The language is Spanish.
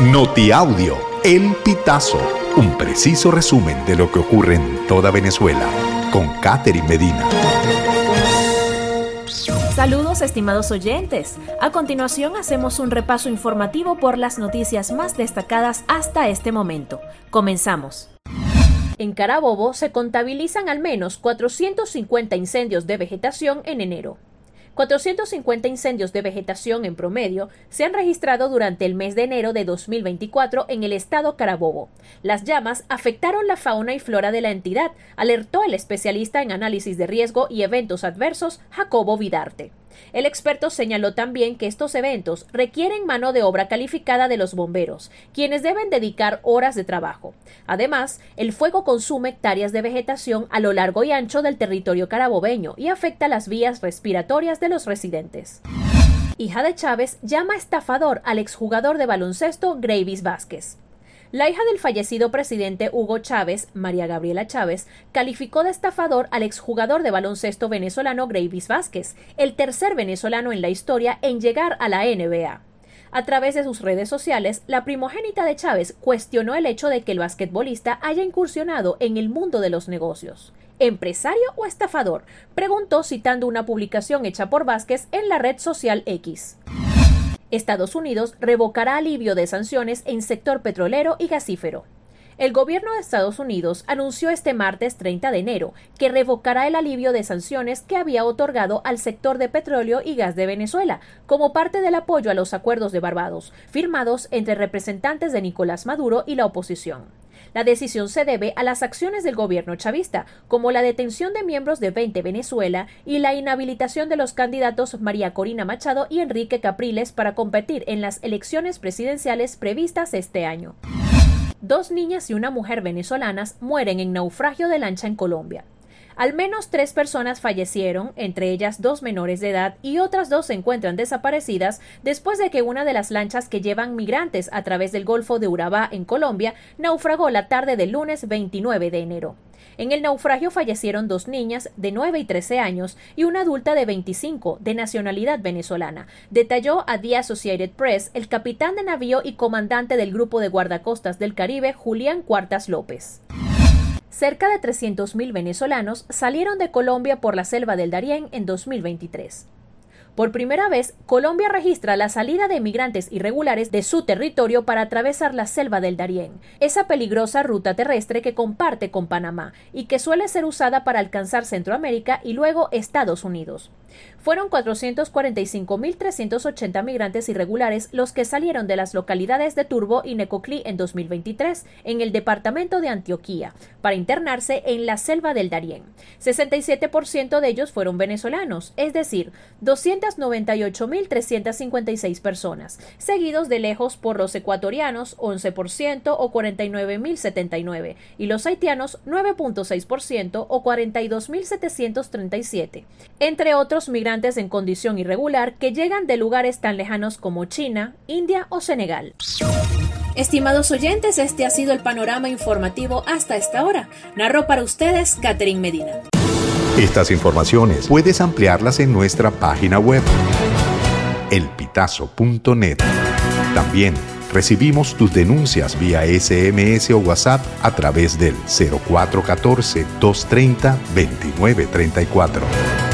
Notiaudio, El Pitazo, un preciso resumen de lo que ocurre en toda Venezuela, con Catherine Medina. Saludos estimados oyentes. A continuación hacemos un repaso informativo por las noticias más destacadas hasta este momento. Comenzamos. En Carabobo se contabilizan al menos 450 incendios de vegetación en enero. 450 incendios de vegetación en promedio se han registrado durante el mes de enero de 2024 en el estado Carabobo. Las llamas afectaron la fauna y flora de la entidad, alertó el especialista en análisis de riesgo y eventos adversos Jacobo Vidarte. El experto señaló también que estos eventos requieren mano de obra calificada de los bomberos, quienes deben dedicar horas de trabajo. Además, el fuego consume hectáreas de vegetación a lo largo y ancho del territorio carabobeño y afecta las vías respiratorias de los residentes. Hija de Chávez llama estafador al exjugador de baloncesto Gravis Vázquez. La hija del fallecido presidente Hugo Chávez, María Gabriela Chávez, calificó de estafador al exjugador de baloncesto venezolano Gravis Vázquez, el tercer venezolano en la historia en llegar a la NBA. A través de sus redes sociales, la primogénita de Chávez cuestionó el hecho de que el basquetbolista haya incursionado en el mundo de los negocios. ¿Empresario o estafador? preguntó citando una publicación hecha por Vázquez en la red social X. Estados Unidos revocará alivio de sanciones en sector petrolero y gasífero. El gobierno de Estados Unidos anunció este martes 30 de enero que revocará el alivio de sanciones que había otorgado al sector de petróleo y gas de Venezuela como parte del apoyo a los acuerdos de Barbados, firmados entre representantes de Nicolás Maduro y la oposición. La decisión se debe a las acciones del gobierno chavista, como la detención de miembros de 20 Venezuela y la inhabilitación de los candidatos María Corina Machado y Enrique Capriles para competir en las elecciones presidenciales previstas este año. Dos niñas y una mujer venezolanas mueren en naufragio de lancha en Colombia. Al menos tres personas fallecieron, entre ellas dos menores de edad, y otras dos se encuentran desaparecidas después de que una de las lanchas que llevan migrantes a través del Golfo de Urabá en Colombia naufragó la tarde del lunes 29 de enero. En el naufragio fallecieron dos niñas de 9 y 13 años y una adulta de 25 de nacionalidad venezolana, detalló a The Associated Press el capitán de navío y comandante del grupo de guardacostas del Caribe, Julián Cuartas López. Cerca de 300.000 venezolanos salieron de Colombia por la selva del Darién en 2023. Por primera vez, Colombia registra la salida de migrantes irregulares de su territorio para atravesar la selva del Darién, esa peligrosa ruta terrestre que comparte con Panamá y que suele ser usada para alcanzar Centroamérica y luego Estados Unidos. Fueron 445.380 migrantes irregulares los que salieron de las localidades de Turbo y Necoclí en 2023 en el departamento de Antioquía para internarse en la selva del Darién. 67% de ellos fueron venezolanos, es decir, 298.356 personas, seguidos de lejos por los ecuatorianos 11% o 49.079 y los haitianos 9.6% o 42.737, entre otros migrantes en condición irregular que llegan de lugares tan lejanos como China, India o Senegal. Estimados oyentes, este ha sido el panorama informativo hasta esta hora. Narro para ustedes Catherine Medina. Estas informaciones puedes ampliarlas en nuestra página web elpitazo.net. También recibimos tus denuncias vía SMS o WhatsApp a través del 0414 230 2934.